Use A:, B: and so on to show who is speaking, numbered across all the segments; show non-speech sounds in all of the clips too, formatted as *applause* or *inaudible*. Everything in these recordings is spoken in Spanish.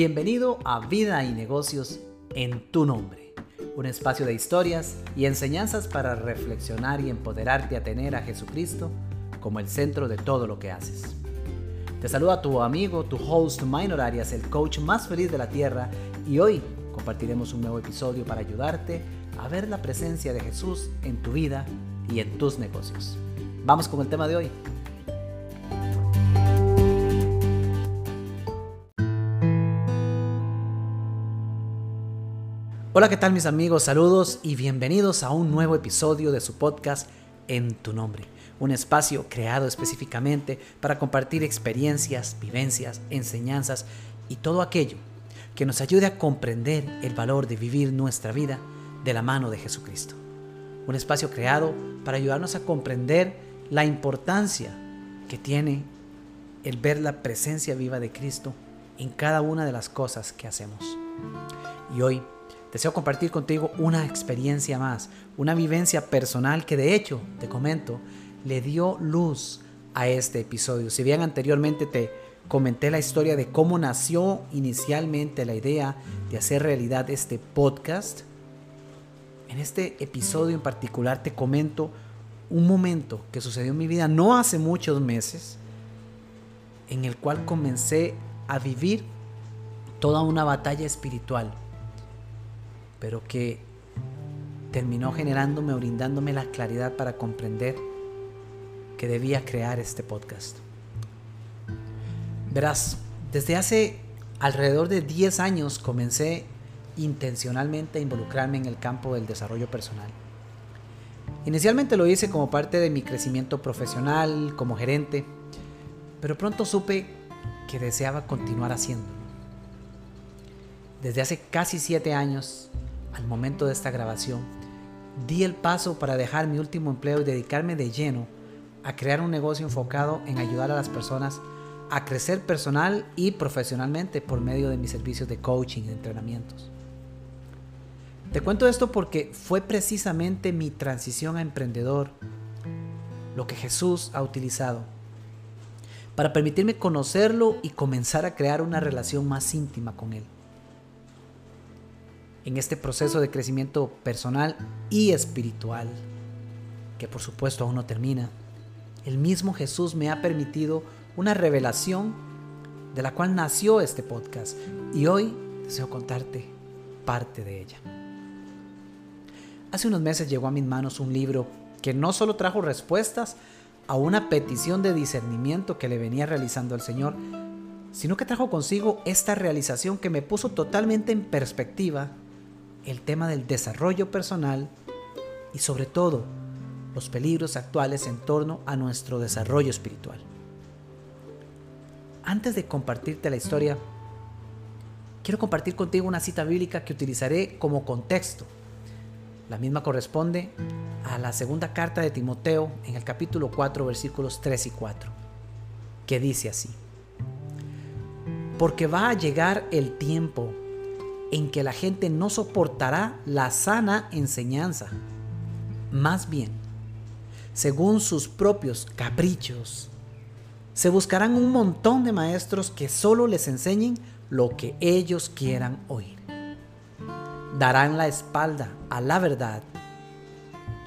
A: Bienvenido a Vida y Negocios en tu nombre, un espacio de historias y enseñanzas para reflexionar y empoderarte a tener a Jesucristo como el centro de todo lo que haces. Te saluda tu amigo, tu host Minor Arias, el coach más feliz de la tierra, y hoy compartiremos un nuevo episodio para ayudarte a ver la presencia de Jesús en tu vida y en tus negocios. Vamos con el tema de hoy. Hola, ¿qué tal mis amigos? Saludos y bienvenidos a un nuevo episodio de su podcast En tu nombre, un espacio creado específicamente para compartir experiencias, vivencias, enseñanzas y todo aquello que nos ayude a comprender el valor de vivir nuestra vida de la mano de Jesucristo. Un espacio creado para ayudarnos a comprender la importancia que tiene el ver la presencia viva de Cristo en cada una de las cosas que hacemos. Y hoy deseo compartir contigo una experiencia más, una vivencia personal que de hecho, te comento, le dio luz a este episodio. Si bien anteriormente te comenté la historia de cómo nació inicialmente la idea de hacer realidad este podcast, en este episodio en particular te comento un momento que sucedió en mi vida no hace muchos meses, en el cual comencé a vivir toda una batalla espiritual pero que terminó generándome o brindándome la claridad para comprender que debía crear este podcast. Verás, desde hace alrededor de 10 años comencé intencionalmente a involucrarme en el campo del desarrollo personal. Inicialmente lo hice como parte de mi crecimiento profesional, como gerente, pero pronto supe que deseaba continuar haciéndolo. Desde hace casi 7 años al momento de esta grabación, di el paso para dejar mi último empleo y dedicarme de lleno a crear un negocio enfocado en ayudar a las personas a crecer personal y profesionalmente por medio de mis servicios de coaching y entrenamientos. Te cuento esto porque fue precisamente mi transición a emprendedor lo que Jesús ha utilizado para permitirme conocerlo y comenzar a crear una relación más íntima con Él en este proceso de crecimiento personal y espiritual, que por supuesto aún no termina, el mismo Jesús me ha permitido una revelación de la cual nació este podcast y hoy deseo contarte parte de ella. Hace unos meses llegó a mis manos un libro que no solo trajo respuestas a una petición de discernimiento que le venía realizando el Señor, sino que trajo consigo esta realización que me puso totalmente en perspectiva el tema del desarrollo personal y sobre todo los peligros actuales en torno a nuestro desarrollo espiritual. Antes de compartirte la historia, quiero compartir contigo una cita bíblica que utilizaré como contexto. La misma corresponde a la segunda carta de Timoteo en el capítulo 4 versículos 3 y 4, que dice así, porque va a llegar el tiempo en que la gente no soportará la sana enseñanza. Más bien, según sus propios caprichos, se buscarán un montón de maestros que solo les enseñen lo que ellos quieran oír. Darán la espalda a la verdad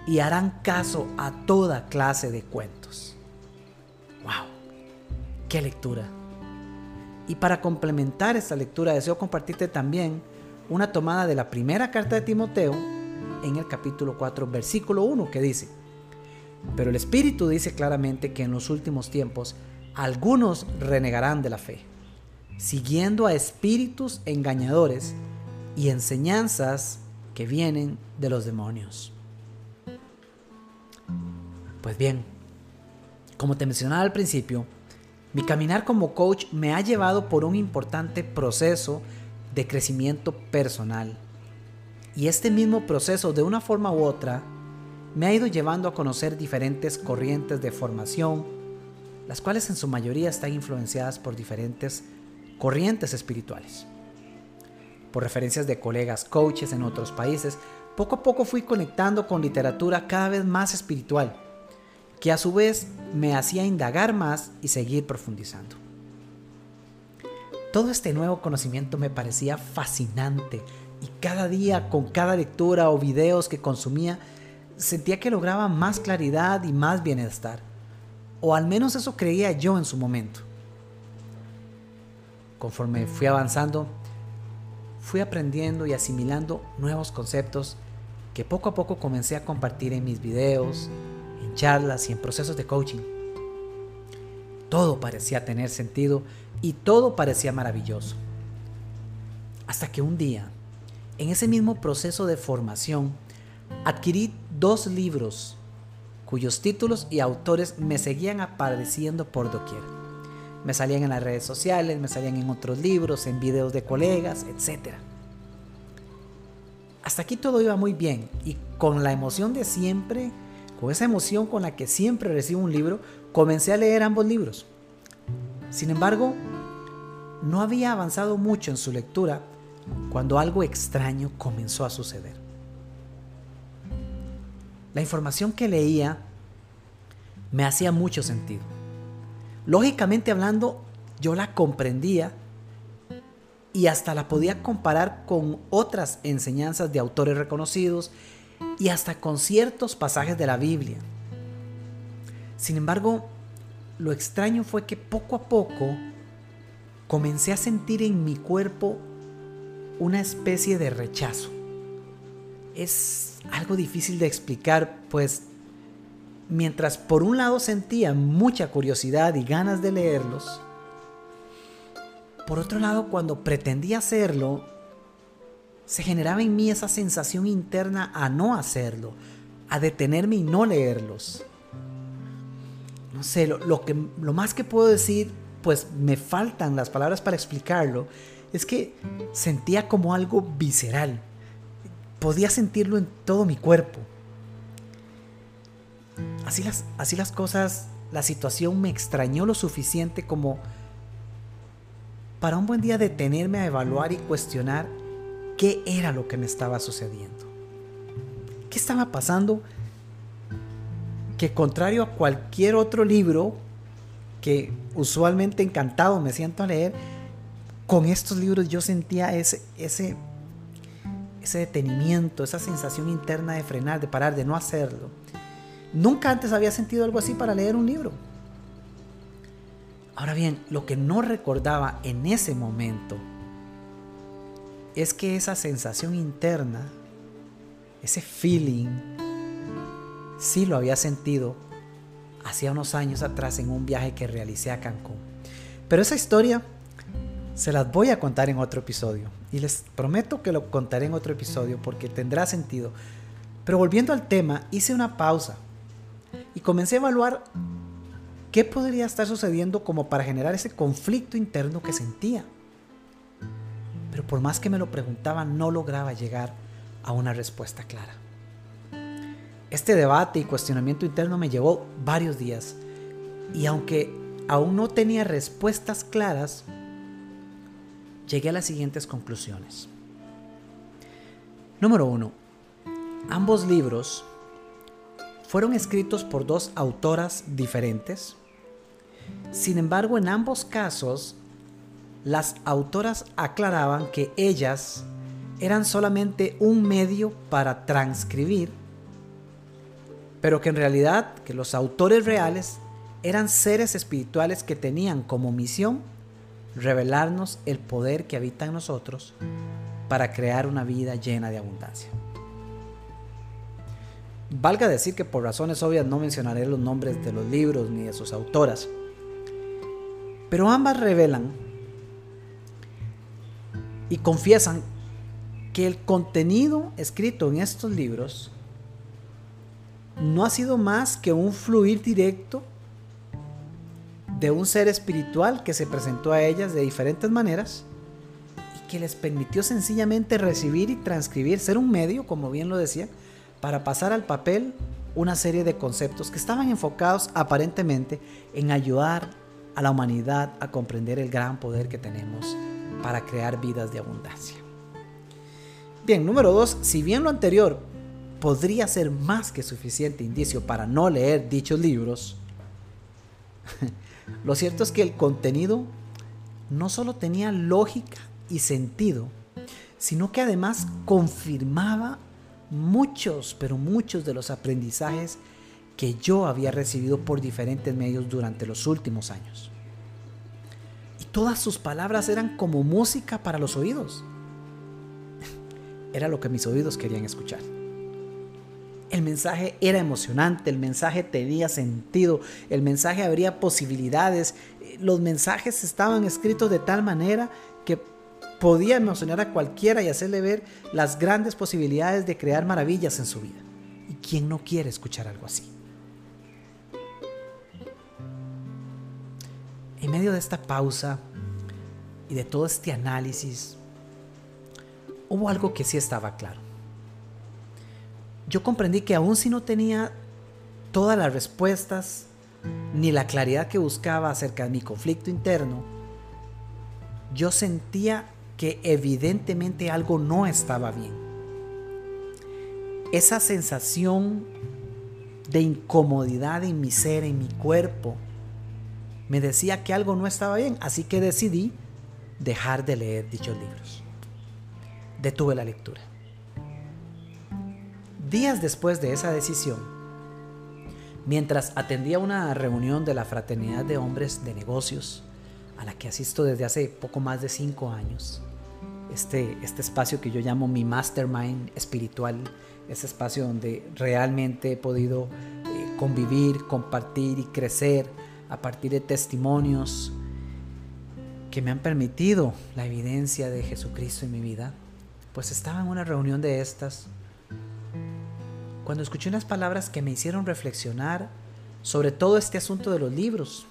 A: y harán caso a toda clase de cuentos. ¡Wow! ¡Qué lectura! Y para complementar esta lectura deseo compartirte también una tomada de la primera carta de Timoteo en el capítulo 4, versículo 1, que dice, pero el Espíritu dice claramente que en los últimos tiempos algunos renegarán de la fe, siguiendo a espíritus engañadores y enseñanzas que vienen de los demonios. Pues bien, como te mencionaba al principio, mi caminar como coach me ha llevado por un importante proceso de crecimiento personal. Y este mismo proceso, de una forma u otra, me ha ido llevando a conocer diferentes corrientes de formación, las cuales en su mayoría están influenciadas por diferentes corrientes espirituales. Por referencias de colegas coaches en otros países, poco a poco fui conectando con literatura cada vez más espiritual, que a su vez me hacía indagar más y seguir profundizando. Todo este nuevo conocimiento me parecía fascinante y cada día con cada lectura o videos que consumía sentía que lograba más claridad y más bienestar. O al menos eso creía yo en su momento. Conforme fui avanzando, fui aprendiendo y asimilando nuevos conceptos que poco a poco comencé a compartir en mis videos, en charlas y en procesos de coaching. Todo parecía tener sentido y todo parecía maravilloso. Hasta que un día, en ese mismo proceso de formación, adquirí dos libros cuyos títulos y autores me seguían apareciendo por doquier. Me salían en las redes sociales, me salían en otros libros, en videos de colegas, etc. Hasta aquí todo iba muy bien y con la emoción de siempre, con esa emoción con la que siempre recibo un libro, comencé a leer ambos libros. Sin embargo, no había avanzado mucho en su lectura cuando algo extraño comenzó a suceder. La información que leía me hacía mucho sentido lógicamente hablando, yo la comprendía y hasta la podía comparar con otras enseñanzas de autores reconocidos y hasta con ciertos pasajes de la Biblia. Sin embargo, lo extraño fue que poco a poco comencé a sentir en mi cuerpo una especie de rechazo. Es algo difícil de explicar, pues mientras por un lado sentía mucha curiosidad y ganas de leerlos, por otro lado cuando pretendía hacerlo, se generaba en mí esa sensación interna a no hacerlo, a detenerme y no leerlos. No sé, lo, que, lo más que puedo decir, pues me faltan las palabras para explicarlo, es que sentía como algo visceral. Podía sentirlo en todo mi cuerpo así las, así las cosas, la situación me extrañó lo suficiente como para un buen día detenerme a evaluar y cuestionar qué era lo que me estaba sucediendo. ¿Qué estaba pasando? Que contrario a cualquier otro libro que usualmente encantado me siento a leer, con estos libros yo sentía ese, ese, ese detenimiento, esa sensación interna de frenar, de parar, de no hacerlo. Nunca antes había sentido algo así para leer un libro. Ahora bien, lo que no recordaba en ese momento es que esa sensación interna, ese feeling, sí lo había sentido hacía unos años atrás en un viaje que realicé a Cancún. Pero esa historia se las voy a contar en otro episodio. Y les prometo que lo contaré en otro episodio porque tendrá sentido. Pero volviendo al tema, hice una pausa y comencé a evaluar qué podría estar sucediendo como para generar ese conflicto interno que sentía. Pero por más que me lo preguntaba, no lograba llegar a una respuesta clara. Este debate y cuestionamiento interno me llevó varios días y aunque aún no tenía respuestas claras, llegué a las siguientes conclusiones. Número uno, ambos libros fueron escritos por dos autoras diferentes. Sin embargo, en ambos casos, las autoras aclaraban que ellas eran solamente un medio para transcribir, pero que en realidad que los autores reales eran seres espirituales que tenían como misión revelarnos el poder que habita en nosotros para crear una vida llena de abundancia. Valga decir que por razones obvias no mencionaré los nombres de los libros ni de sus autoras, pero ambas revelan y confiesan que el contenido escrito en estos libros no ha sido más que un fluir directo de un ser espiritual que se presentó a ellas de diferentes maneras y que les permitió sencillamente recibir y transcribir, ser un medio, como bien lo decía, para pasar al papel una serie de conceptos que estaban enfocados aparentemente en ayudar a la humanidad a comprender el gran poder que tenemos para crear vidas de abundancia. Bien, número dos, si bien lo anterior podría ser más que suficiente indicio para no leer dichos libros, *laughs* lo cierto es que el contenido no solo tenía lógica y sentido, sino que además confirmaba muchos, pero muchos de los aprendizajes que yo había recibido por diferentes medios durante los últimos años. Y todas sus palabras eran como música para los oídos. *laughs* Era lo que mis oídos querían escuchar. El mensaje era emocionante, el mensaje tenía sentido, el mensaje abría posibilidades, los mensajes estaban escritos de tal manera que podía emocionar a cualquiera y hacerle ver las grandes posibilidades de crear maravillas en su vida. ¿Y quién no quiere escuchar algo así? En medio de esta pausa y de todo este análisis, hubo algo que sí estaba claro. Yo comprendí que aún si no tenía todas las respuestas ni la claridad que buscaba acerca de mi conflicto interno, yo sentía que evidentemente algo no estaba bien. Esa sensación de incomodidad en mi ser, en mi cuerpo, me decía que algo no estaba bien, así que decidí dejar de leer dichos libros. Detuve la lectura. Días después de esa decisión, mientras atendía una reunión de la Fraternidad de Hombres de Negocios, a la que asisto desde hace poco más de cinco años, este, este espacio que yo llamo mi mastermind espiritual, ese espacio donde realmente he podido eh, convivir, compartir y crecer a partir de testimonios que me han permitido la evidencia de Jesucristo en mi vida, pues estaba en una reunión de estas cuando escuché unas palabras que me hicieron reflexionar sobre todo este asunto de los libros.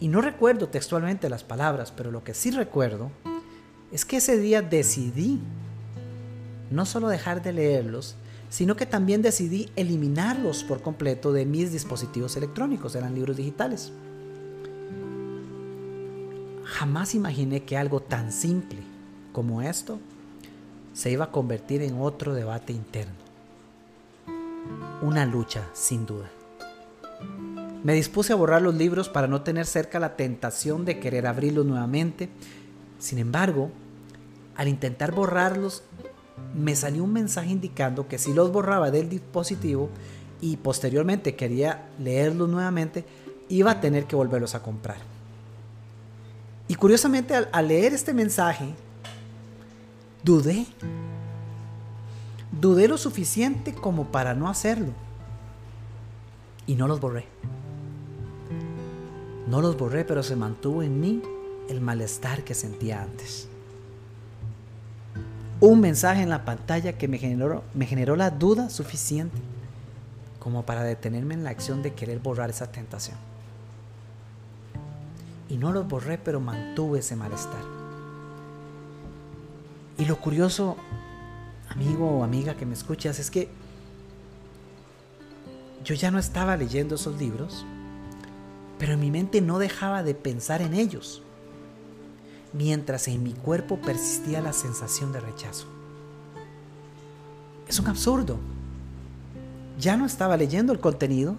A: Y no recuerdo textualmente las palabras, pero lo que sí recuerdo es que ese día decidí no solo dejar de leerlos, sino que también decidí eliminarlos por completo de mis dispositivos electrónicos, eran libros digitales. Jamás imaginé que algo tan simple como esto se iba a convertir en otro debate interno. Una lucha, sin duda. Me dispuse a borrar los libros para no tener cerca la tentación de querer abrirlos nuevamente sin embargo, al intentar borrarlos, me salió un mensaje indicando que si los borraba del dispositivo y posteriormente quería leerlos nuevamente, iba a tener que volverlos a comprar. Y curiosamente al, leer este mensaje, dudé. Dudé lo suficiente como para no hacerlo. Y no los borré. No los borré, pero se mantuvo en mí el malestar que sentía antes. Un mensaje en la pantalla que me generó, me generó la duda suficiente como para detenerme en la acción de querer borrar esa tentación. Y no lo borré, pero mantuve ese malestar. Y lo curioso, amigo o amiga que me escuchas, es que yo ya no estaba leyendo esos libros, pero en mi mente no dejaba de pensar en ellos mientras en mi cuerpo persistía la sensación de rechazo. Es un absurdo. Ya no estaba leyendo el contenido,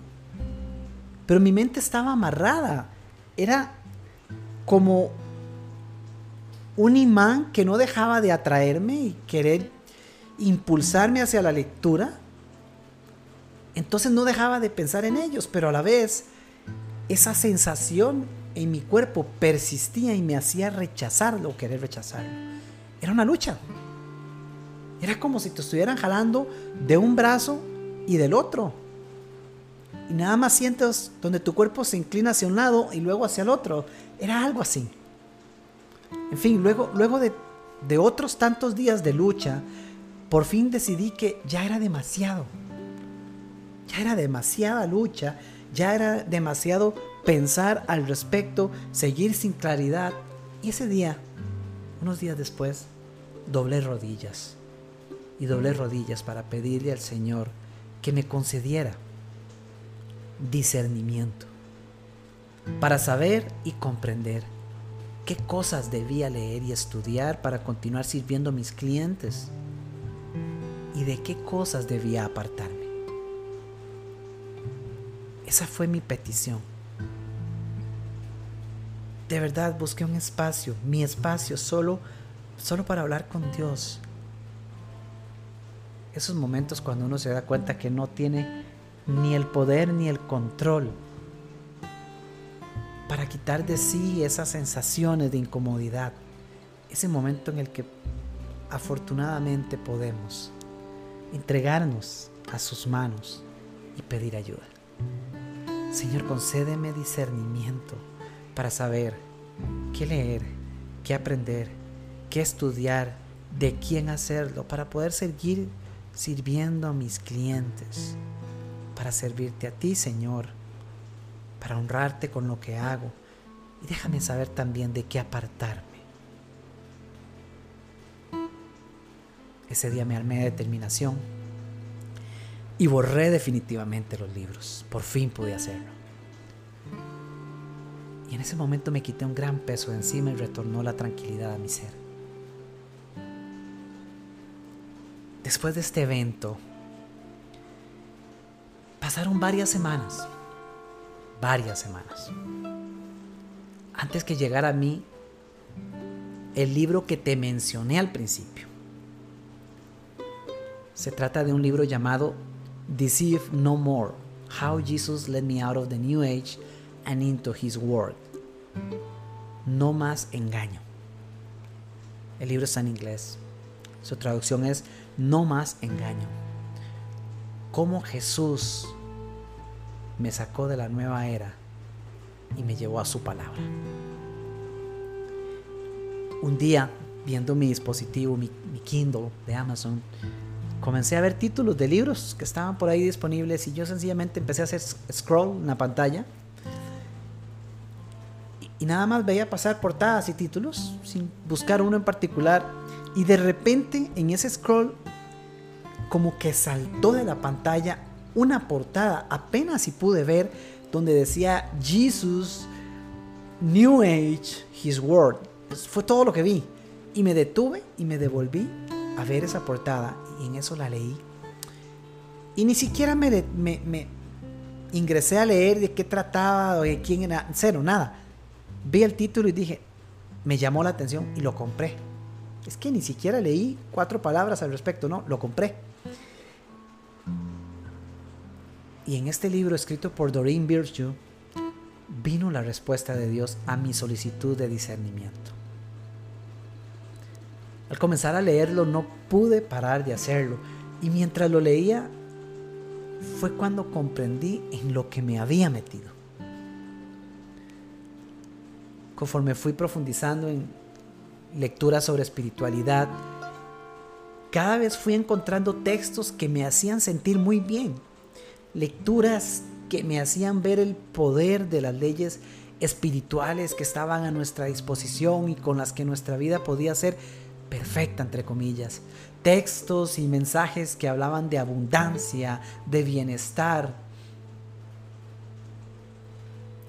A: pero mi mente estaba amarrada. Era como un imán que no dejaba de atraerme y querer impulsarme hacia la lectura. Entonces no dejaba de pensar en ellos, pero a la vez esa sensación en mi cuerpo persistía y me hacía rechazarlo o querer rechazarlo. Era una lucha. Era como si te estuvieran jalando de un brazo y del otro. Y nada más sientes donde tu cuerpo se inclina hacia un lado y luego hacia el otro. Era algo así. En fin, luego, luego de, de otros tantos días de lucha, por fin decidí que ya era demasiado. Ya era demasiada lucha, ya era demasiado pensar al respecto, seguir sin claridad. Y ese día, unos días después, doblé rodillas. Y doblé rodillas para pedirle al Señor que me concediera discernimiento para saber y comprender qué cosas debía leer y estudiar para continuar sirviendo a mis clientes y de qué cosas debía apartarme. Esa fue mi petición de verdad busqué un espacio, mi espacio, solo, solo para hablar con Dios. Esos momentos cuando uno se da cuenta que no tiene ni el poder ni el control para quitar de sí esas sensaciones de incomodidad. Ese momento en el que afortunadamente podemos entregarnos a sus manos y pedir ayuda. Señor, concédeme discernimiento para saber qué leer, qué aprender, qué estudiar, de quién hacerlo, para poder seguir sirviendo a mis clientes, para servirte a ti, Señor, para honrarte con lo que hago. Y déjame saber también de qué apartarme. Ese día me armé de determinación y borré definitivamente los libros. Por fin pude hacerlo. Y en ese momento me quité un gran peso de encima y retornó la tranquilidad a mi ser. Después de este evento, pasaron varias semanas, varias semanas, antes que llegara a mí el libro que te mencioné al principio. Se trata de un libro llamado Deceive No More, How Jesus Led Me Out of the New Age and into His Word. No más engaño. El libro está en inglés. Su traducción es No más engaño. Cómo Jesús me sacó de la nueva era y me llevó a su palabra. Un día, viendo mi dispositivo, mi, mi Kindle de Amazon, comencé a ver títulos de libros que estaban por ahí disponibles y yo sencillamente empecé a hacer scroll en la pantalla. Y nada más veía pasar portadas y títulos sin buscar uno en particular. Y de repente en ese scroll como que saltó de la pantalla una portada apenas si pude ver donde decía Jesus New Age His Word fue todo lo que vi. Y me detuve y me devolví a ver esa portada y en eso la leí y ni siquiera me, ingresé a leer de qué trataba de quién era cero nada vi el título y dije, me llamó la atención y lo compré. Es que ni siquiera leí cuatro palabras al respecto, no, lo compré. Y en este libro escrito por Doreen Virtue vino la respuesta de Dios a mi solicitud de discernimiento. Al comenzar a leerlo no pude parar de hacerlo. Y mientras lo leía fue cuando comprendí en lo que me había metido. Conforme fui profundizando en lecturas sobre espiritualidad, cada vez fui encontrando textos que me hacían sentir muy bien, lecturas que me hacían ver el poder de las leyes espirituales que estaban a nuestra disposición y con las que nuestra vida podía ser perfecta, entre comillas. Textos y mensajes que hablaban de abundancia, de bienestar.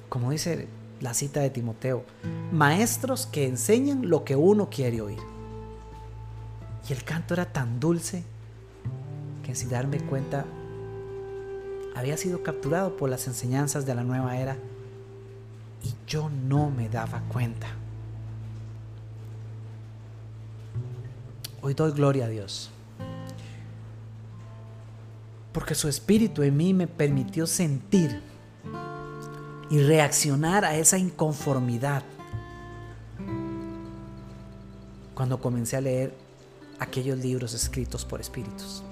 A: Como dice la cita de Timoteo, maestros que enseñan lo que uno quiere oír. Y el canto era tan dulce que sin darme cuenta había sido capturado por las enseñanzas de la nueva era y yo no me daba cuenta. Hoy doy gloria a Dios. Porque su espíritu en mí me permitió sentir y reaccionar a esa inconformidad. Cuando comencé a leer aquellos libros escritos por espíritus,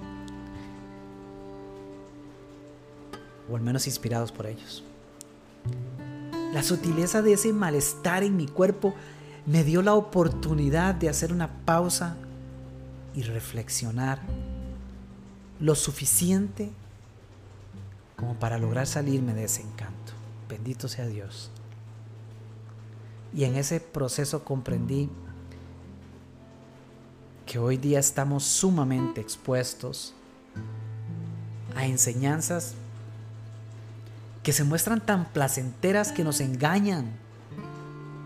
A: o al menos inspirados por ellos. La sutileza de ese malestar en mi cuerpo me dio la oportunidad de hacer una pausa y reflexionar lo suficiente como para lograr salirme de ese encanto. Bendito sea Dios. Y en ese proceso comprendí que hoy día estamos sumamente expuestos a enseñanzas que se muestran tan placenteras que nos engañan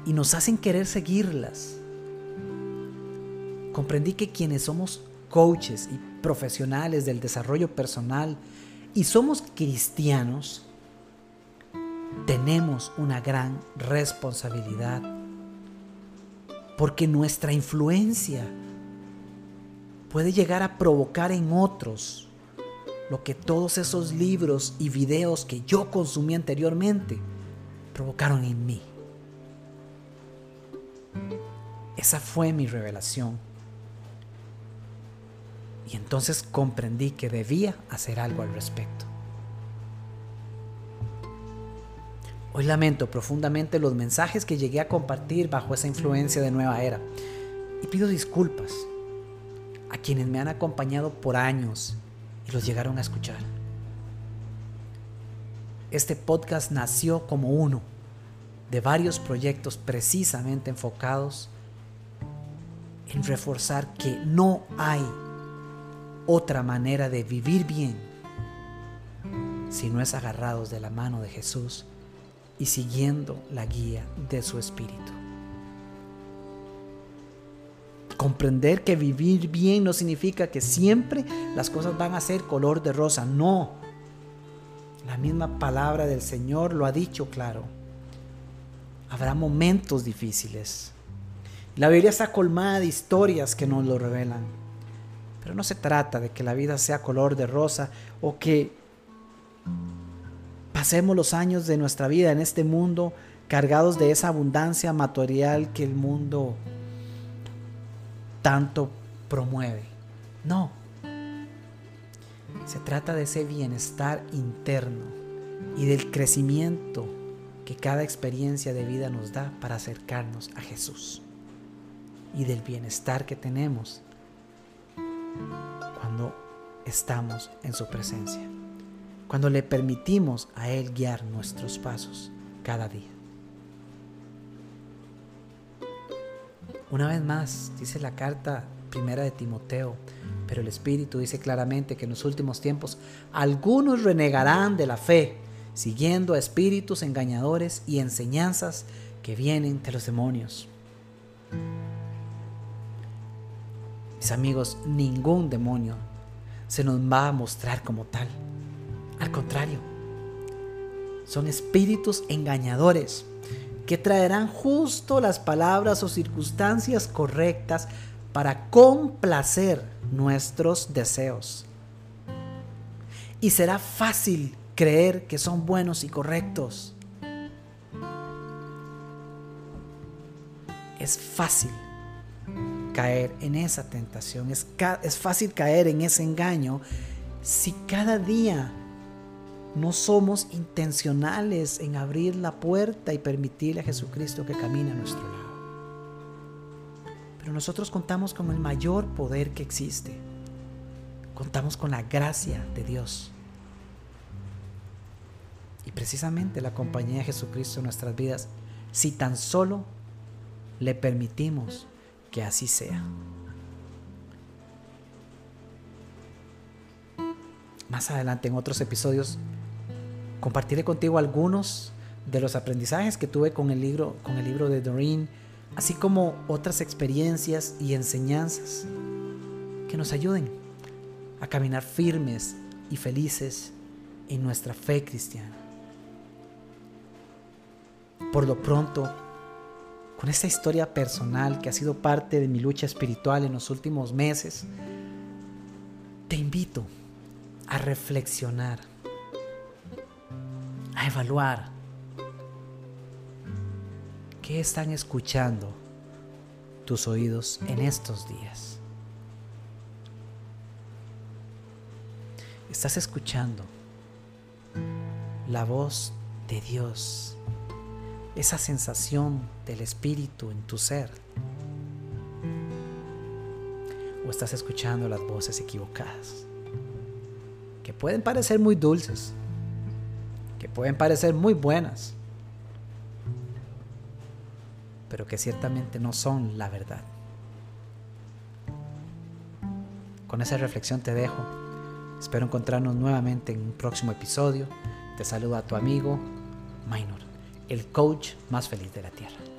A: y nos hacen querer seguirlas. Comprendí que quienes somos coaches y profesionales del desarrollo personal y somos cristianos, tenemos una gran responsabilidad porque nuestra influencia puede llegar a provocar en otros lo que todos esos libros y videos que yo consumí anteriormente provocaron en mí. Esa fue mi revelación. Y entonces comprendí que debía hacer algo al respecto. Hoy lamento profundamente los mensajes que llegué a compartir bajo esa influencia de nueva era. Y pido disculpas a quienes me han acompañado por años y los llegaron a escuchar. Este podcast nació como uno de varios proyectos precisamente enfocados en reforzar que no hay otra manera de vivir bien si no es agarrados de la mano de Jesús y siguiendo la guía de su espíritu. Comprender que vivir bien no significa que siempre las cosas van a ser color de rosa, no. La misma palabra del Señor lo ha dicho claro. Habrá momentos difíciles. La Biblia está colmada de historias que nos lo revelan. Pero no se trata de que la vida sea color de rosa o que pasemos los años de nuestra vida en este mundo cargados de esa abundancia material que el mundo tanto promueve. No. Se trata de ese bienestar interno y del crecimiento que cada experiencia de vida nos da para acercarnos a Jesús. Y del bienestar que tenemos cuando estamos en su presencia cuando le permitimos a Él guiar nuestros pasos cada día. Una vez más, dice la carta primera de Timoteo, pero el Espíritu dice claramente que en los últimos tiempos algunos renegarán de la fe, siguiendo a espíritus engañadores y enseñanzas que vienen de los demonios. Mis amigos, ningún demonio se nos va a mostrar como tal. Al contrario, son espíritus engañadores que traerán justo las palabras o circunstancias correctas para complacer nuestros deseos. Y será fácil creer que son buenos y correctos. Es fácil caer en esa tentación, es, es fácil caer en ese engaño si cada día no somos intencionales en abrir la puerta y permitirle a Jesucristo que camine a nuestro lado. Pero nosotros contamos con el mayor poder que existe. Contamos con la gracia de Dios. Y precisamente la compañía de Jesucristo en nuestras vidas, si tan solo le permitimos que así sea. Más adelante en otros episodios compartiré contigo algunos de los aprendizajes que tuve con el libro, con el libro de Doreen, así como otras experiencias y enseñanzas que nos ayuden a caminar firmes y felices en nuestra fe cristiana. Por lo pronto, con esta historia personal que ha sido parte de mi lucha espiritual en los últimos meses, te invito a reflexionar a evaluar qué están escuchando tus oídos en estos días. Estás escuchando la voz de Dios, esa sensación del Espíritu en tu ser. O estás escuchando las voces equivocadas, que pueden parecer muy dulces, que pueden parecer muy buenas, pero que ciertamente no son la verdad. Con esa reflexión te dejo. Espero encontrarnos nuevamente en un próximo episodio. Te saluda tu amigo Minor, el coach más feliz de la Tierra.